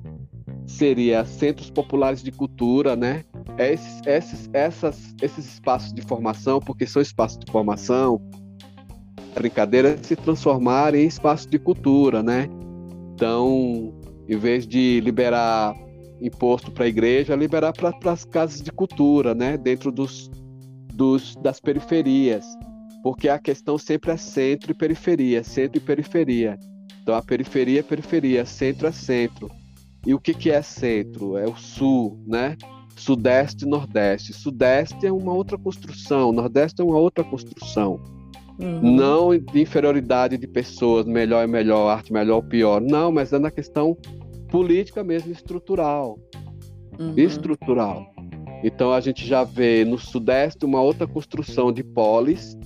seria centros populares de cultura, né? Esses, esses, essas, esses espaços de formação, porque são espaços de formação, brincadeira se transformarem em espaços de cultura, né? Então, em vez de liberar imposto para a igreja, liberar para as casas de cultura, né? Dentro dos, dos, das periferias, porque a questão sempre é centro e periferia, centro e periferia. Então, a periferia é periferia, centro é centro. E o que, que é centro? É o sul, né? Sudeste e Nordeste. Sudeste é uma outra construção, Nordeste é uma outra construção. Uhum. Não de inferioridade de pessoas, melhor é melhor, arte melhor ou pior. Não, mas é na questão política mesmo, estrutural. Uhum. Estrutural. Então a gente já vê no Sudeste uma outra construção de polis,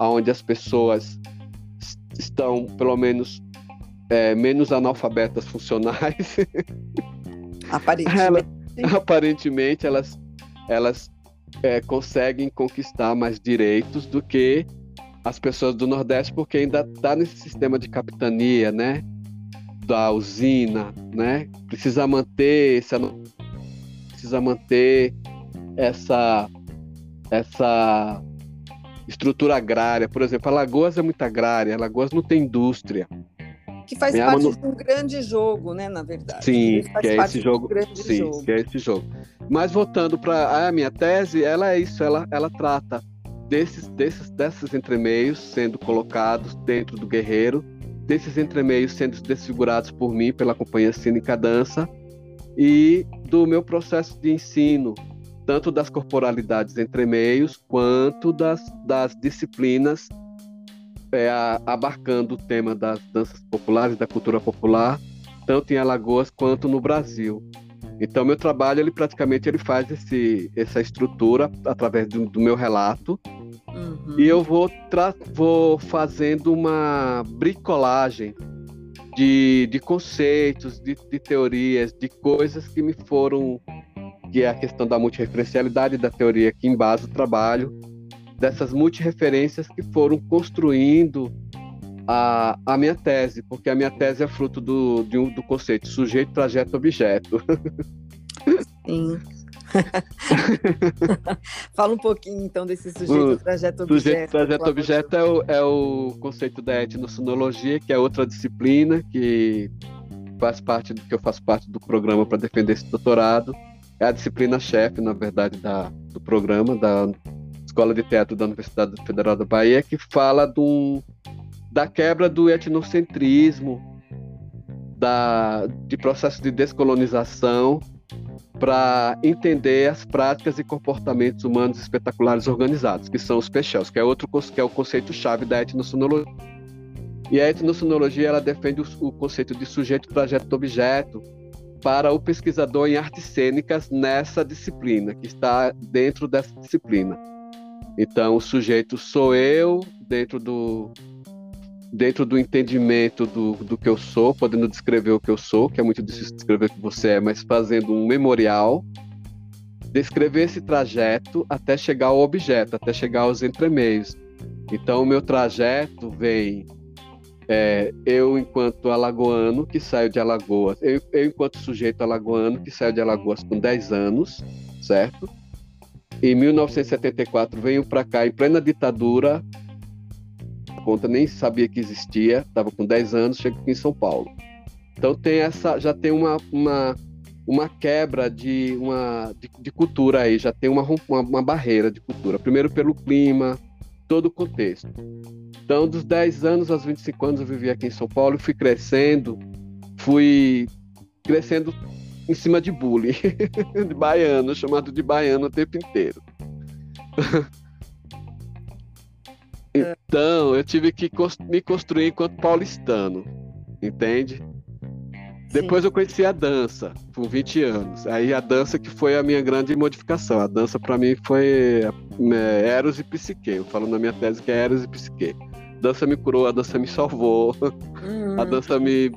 onde as pessoas estão, pelo menos, é, menos analfabetas funcionais. Aparentemente. Ela- aparentemente elas elas é, conseguem conquistar mais direitos do que as pessoas do Nordeste, porque ainda está nesse sistema de capitania, né? Da usina, né? Precisa manter essa, precisa manter essa essa estrutura agrária. Por exemplo, Alagoas é muito agrária, Alagoas não tem indústria. Que faz parte manu... de um grande jogo, né, na verdade. Sim, que é esse jogo. Sim, jogo. que é esse jogo. Mas voltando para a minha tese, ela é isso, ela, ela trata desses, desses, desses entremeios sendo colocados dentro do guerreiro, desses entremeios sendo desfigurados por mim, pela Companhia Cínica Dança, e do meu processo de ensino, tanto das corporalidades entre meios, quanto das, das disciplinas é, abarcando o tema das danças populares, da cultura popular, tanto em Alagoas quanto no Brasil. Então, meu trabalho, ele praticamente ele faz esse, essa estrutura através do, do meu relato, uhum. e eu vou, vou fazendo uma bricolagem de, de conceitos, de, de teorias, de coisas que me foram que é a questão da multireferencialidade da teoria que embasa o trabalho, dessas multireferências que foram construindo a, a minha tese, porque a minha tese é fruto do, um, do conceito sujeito, trajeto, objeto. Sim. Fala um pouquinho então desse sujeito, trajeto, objeto. Sujeito, trajeto, objeto é o, é o conceito da etnosonologia, que é outra disciplina que faz parte do que eu faço parte do programa para defender esse doutorado é a disciplina-chefe, na verdade, da, do programa da Escola de Teatro da Universidade Federal da Bahia, que fala do, da quebra do etnocentrismo, da, de processo de descolonização, para entender as práticas e comportamentos humanos espetaculares organizados, que são os peixels, que é outro que é o conceito-chave da etnosonologia. E a etnosonologia ela defende o, o conceito de sujeito, trajeto, objeto, para o pesquisador em artes cênicas nessa disciplina, que está dentro dessa disciplina. Então, o sujeito sou eu, dentro do, dentro do entendimento do, do que eu sou, podendo descrever o que eu sou, que é muito difícil descrever o que você é, mas fazendo um memorial, descrever esse trajeto até chegar ao objeto, até chegar aos entremeios. Então, o meu trajeto vem é, eu, enquanto alagoano, que saio de Alagoas, eu, eu, enquanto sujeito alagoano, que saio de Alagoas com 10 anos, certo? Em 1974 venho para cá em plena ditadura, conta nem sabia que existia, estava com 10 anos, chego aqui em São Paulo. Então tem essa, já tem uma, uma, uma quebra de, uma, de, de cultura aí, já tem uma, uma, uma barreira de cultura. Primeiro pelo clima, todo o contexto. Então, dos 10 anos aos 25 anos, eu vivi aqui em São Paulo, fui crescendo, fui crescendo em cima de bullying, de baiano, chamado de baiano o tempo inteiro. então, eu tive que me construir enquanto paulistano, entende? Depois eu conheci a dança, com 20 anos. Aí a dança que foi a minha grande modificação. A dança para mim foi é, Eros e Psique. Eu falo na minha tese que é Eros e Psique. A dança me curou, a dança me salvou. Uhum. A dança me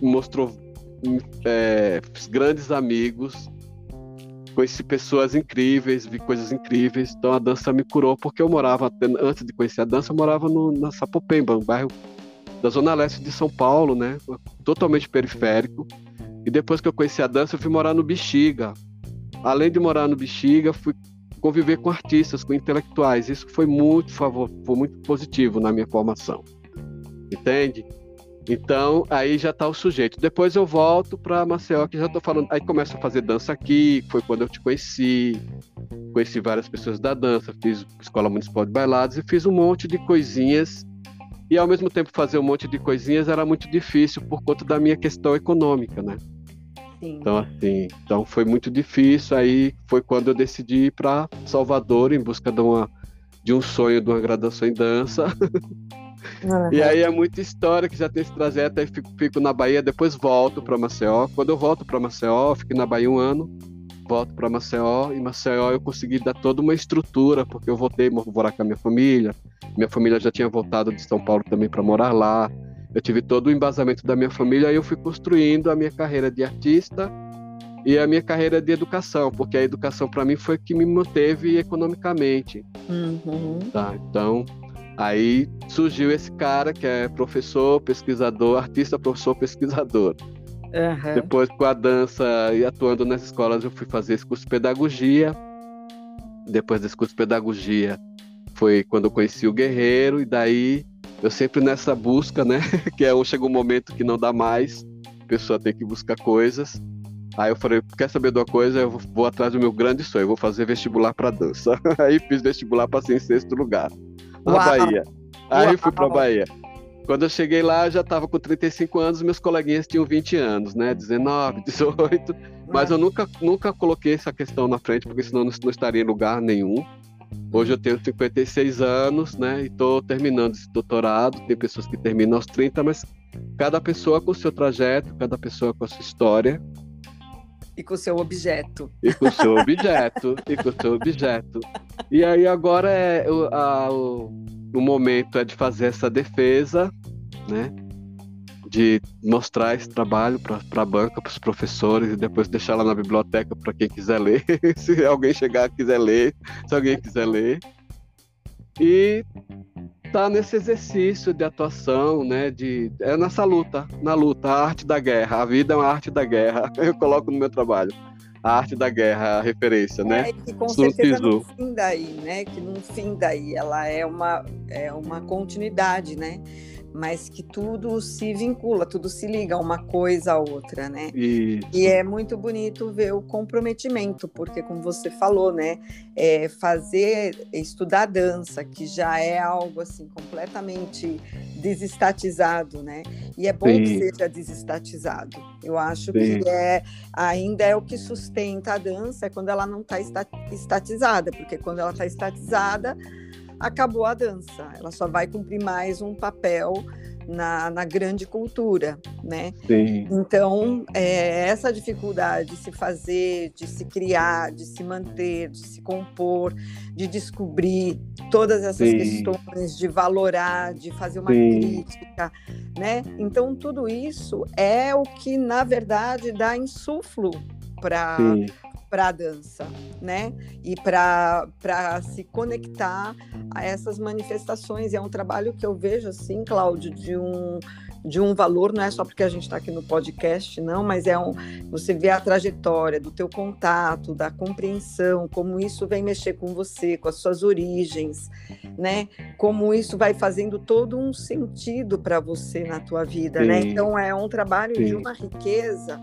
mostrou é, grandes amigos. Conheci pessoas incríveis, vi coisas incríveis. Então a dança me curou porque eu morava, antes de conhecer a dança, eu morava no, na Sapopemba, um bairro da zona leste de São Paulo, né? Totalmente periférico. E depois que eu conheci a dança, eu fui morar no Bexiga. Além de morar no Bexiga, fui conviver com artistas, com intelectuais. Isso foi muito favor, foi muito positivo na minha formação. Entende? Então, aí já está o sujeito. Depois eu volto para Maceió, que já estou falando. Aí começo a fazer dança aqui, foi quando eu te conheci. Conheci várias pessoas da dança, fiz escola municipal de bailados e fiz um monte de coisinhas e ao mesmo tempo fazer um monte de coisinhas era muito difícil por conta da minha questão econômica, né? Sim. Então assim, então foi muito difícil. Aí foi quando eu decidi ir para Salvador em busca de uma de um sonho de uma graduação em dança. Uhum. E aí é muita história que já tem esse trajeto, aí fico, fico na Bahia, depois volto para Maceió. Quando eu volto para Maceió, fico na Bahia um ano, volto para Maceió. E Maceió eu consegui dar toda uma estrutura, porque eu voltei morar com a minha família, minha família já tinha voltado de São Paulo também para morar lá. Eu tive todo o embasamento da minha família e eu fui construindo a minha carreira de artista e a minha carreira de educação, porque a educação para mim foi que me manteve economicamente. Uhum. Tá? Então, aí surgiu esse cara que é professor, pesquisador, artista, professor, pesquisador. Uhum. Depois, com a dança e atuando nas escolas, eu fui fazer esse curso de pedagogia. Depois desse curso de pedagogia, foi quando eu conheci o Guerreiro, e daí eu sempre nessa busca, né? que é um, chega um momento que não dá mais, a pessoa tem que buscar coisas. Aí eu falei, quer saber de uma coisa? Eu vou, atrás do meu grande sonho, eu vou fazer vestibular para dança. Aí fiz vestibular, passei em sexto lugar, na Uau. Bahia. Aí Uau. fui para Bahia. Quando eu cheguei lá, eu já estava com 35 anos, meus coleguinhas tinham 20 anos, né? 19, 18. Mas eu nunca, nunca coloquei essa questão na frente, porque senão não, não estaria em lugar nenhum. Hoje eu tenho 56 anos, né? E estou terminando esse doutorado. Tem pessoas que terminam aos 30, mas cada pessoa com o seu trajeto, cada pessoa com a sua história. E com o seu objeto. E com o seu objeto. e com o seu objeto. E aí agora é o, a, o, o momento é de fazer essa defesa, né? De mostrar esse trabalho para a banca, para os professores e depois deixar lá na biblioteca para quem quiser ler, se alguém chegar quiser ler, se alguém quiser ler. E tá nesse exercício de atuação, né? De é nessa luta, na luta, a arte da guerra. A vida é uma arte da guerra. Eu coloco no meu trabalho. A arte da guerra, a referência, né? É, que com Sun certeza no fim daí, né? Que no fim daí ela é uma, é uma continuidade, né? Mas que tudo se vincula, tudo se liga uma coisa à outra, né? Isso. E é muito bonito ver o comprometimento, porque como você falou, né, é fazer estudar dança, que já é algo assim completamente desestatizado, né? E é bom Sim. que seja desestatizado. Eu acho Sim. que é ainda é o que sustenta a dança é quando ela não está estatizada, porque quando ela está estatizada acabou a dança. Ela só vai cumprir mais um papel na, na grande cultura, né? Sim. Então, é, essa dificuldade de se fazer, de se criar, de se manter, de se compor, de descobrir todas essas Sim. questões, de valorar, de fazer uma Sim. crítica, né? Então, tudo isso é o que, na verdade, dá insuflo para para a dança, né? E para se conectar a essas manifestações. E é um trabalho que eu vejo, assim, Cláudio, de um, de um valor, não é só porque a gente está aqui no podcast, não, mas é um. Você vê a trajetória do teu contato, da compreensão, como isso vem mexer com você, com as suas origens, né? Como isso vai fazendo todo um sentido para você na tua vida, né? Sim. né? Então é um trabalho Sim. de uma riqueza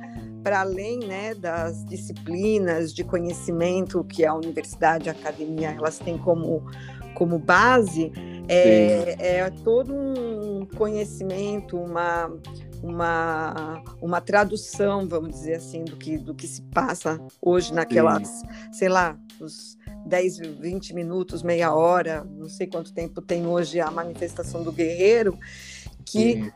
para além né, das disciplinas de conhecimento que a universidade e a academia elas têm como, como base, é, é todo um conhecimento, uma, uma, uma tradução, vamos dizer assim, do que, do que se passa hoje naquelas, Sim. sei lá, os 10, 20 minutos, meia hora, não sei quanto tempo tem hoje a manifestação do guerreiro, que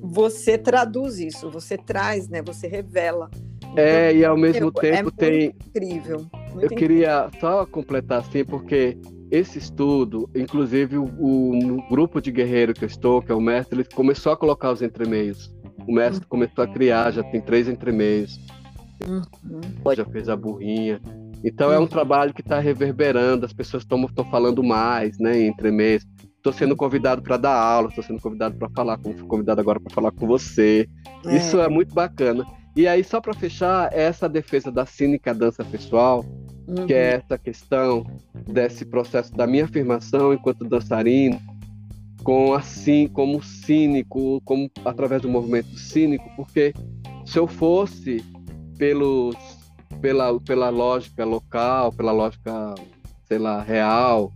você traduz isso, você traz, né? Você revela. É, então, e ao mesmo é tempo é tem. Incrível. Muito eu incrível. queria só completar assim, porque esse estudo, inclusive o, o, grupo de guerreiro que eu estou, que é o mestre, ele começou a colocar os entremeios. O mestre uhum. começou a criar, já tem três entremeios. Uhum. Já fez a burrinha. Então uhum. é um uhum. trabalho que está reverberando, as pessoas estão falando mais, né, entre meios estou sendo convidado para dar aula, estou sendo convidado para falar, como fui convidado agora para falar com você. É. Isso é muito bacana. E aí, só para fechar, essa defesa da cínica dança pessoal, uhum. que é essa questão desse processo da minha afirmação enquanto dançarino, com assim, como cínico, como através do movimento cínico, porque se eu fosse pelos, pela, pela lógica local, pela lógica, sei lá, real,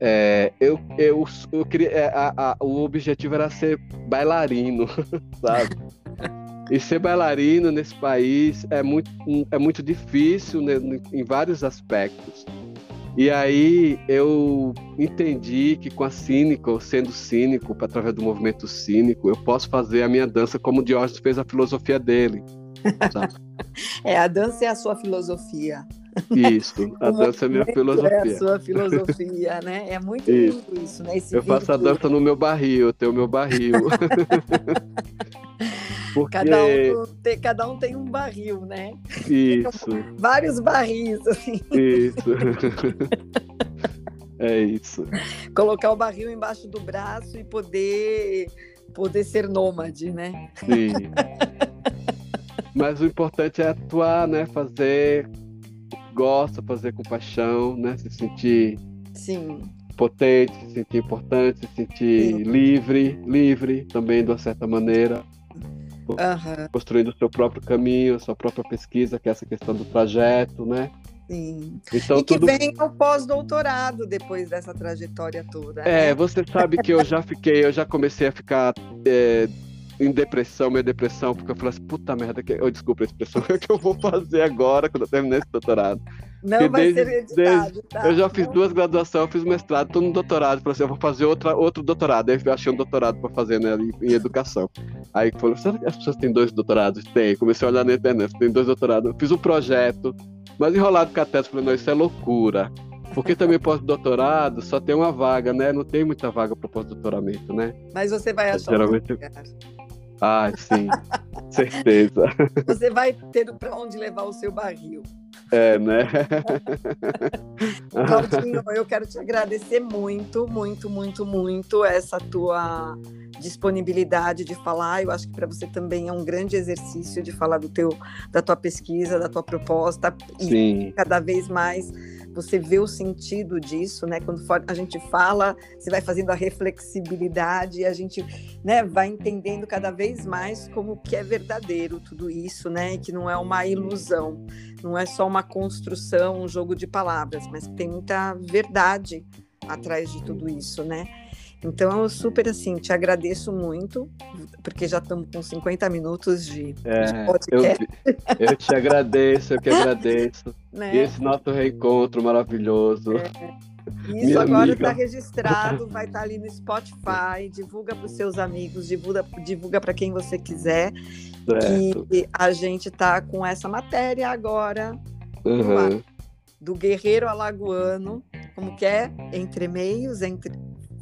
é, eu, eu, eu queria. É, a, a, o objetivo era ser bailarino, sabe? E ser bailarino nesse país é muito, é muito difícil né, em vários aspectos. E aí eu entendi que com a cínico, sendo cínico, através do movimento cínico, eu posso fazer a minha dança como Diógenes fez a filosofia dele. É, a dança é a sua filosofia. Isso, a dança é minha filosofia. É a sua filosofia, né? É muito isso. lindo isso, né? Esse eu faço a dança no meu barril, eu tenho o meu barril. Porque... Cada, um tem, cada um tem um barril, né? Isso. Vários barris, assim. Isso. é isso. Colocar o barril embaixo do braço e poder, poder ser nômade, né? Sim. Mas o importante é atuar, né? Fazer gosta, fazer com paixão, né? Se sentir Sim. potente, se sentir importante, se sentir Sim. livre, livre também de uma certa maneira. Uhum. Construindo o seu próprio caminho, a sua própria pesquisa, que é essa questão do trajeto, né? Sim. Então, e que tudo... vem o pós-doutorado depois dessa trajetória toda. É, né? você sabe que eu já fiquei, eu já comecei a ficar é, em depressão, minha depressão, porque eu falei assim, puta merda, que... eu desculpa a expressão, o que eu vou fazer agora quando eu terminar esse doutorado? Não porque vai desde, ser editado, desde... tá? Eu já fiz duas graduações, eu fiz mestrado, tô no doutorado, falei assim, eu vou fazer outra, outro doutorado. Aí eu achei um doutorado para fazer né, em, em, educação. Aí falou, será que as pessoas têm dois doutorados? Tem. Comecei a olhar na internet, tem dois doutorados. Eu fiz um projeto, mas enrolado com a tese, falei, não, isso é loucura. Porque também pós-doutorado só tem uma vaga, né? Não tem muita vaga para pós-doutoramento, né? Mas você vai achar Geralmente... um lugar. Ah, sim, certeza. Você vai ter para onde levar o seu barril. É, né? Claudinho, eu quero te agradecer muito, muito, muito, muito essa tua disponibilidade de falar. Eu acho que para você também é um grande exercício de falar do teu, da tua pesquisa, da tua proposta e Sim. cada vez mais você vê o sentido disso, né? Quando a gente fala, você vai fazendo a reflexibilidade e a gente, né, vai entendendo cada vez mais como que é verdadeiro tudo isso, né? Que não é uma ilusão, não é só uma construção, um jogo de palavras, mas tem muita verdade atrás de tudo isso, né? Então, eu super assim, te agradeço muito, porque já estamos com 50 minutos de, é, de podcast. Eu, eu, te agradeço, eu que agradeço. Né? Esse nosso reencontro maravilhoso. É. Isso Minha agora está registrado, vai estar tá ali no Spotify, divulga para os seus amigos, divulga, divulga para quem você quiser. Certo. E a gente está com essa matéria agora uhum. do guerreiro alagoano, como que é? Entre meios, entre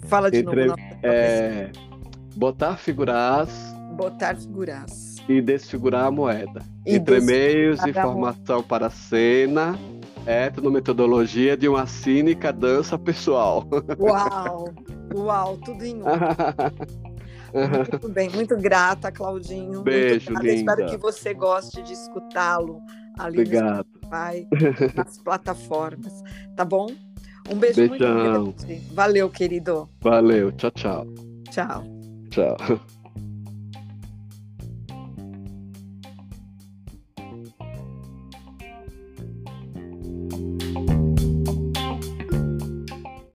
Fala de Entre, novo. É, botar figuras. Botar figuras. E desfigurar a moeda. E Entre meios, informação para a cena, etnometodologia de uma cínica dança pessoal. Uau! Uau, tudo em um. Muito bem, muito grata, Claudinho. Beijo, linda. Espero que você goste de escutá-lo ali Obrigado. no Spotify, nas plataformas. Tá bom? Um beijo Beijão. muito grande. Valeu, querido. Valeu. Tchau, tchau. Tchau. Tchau.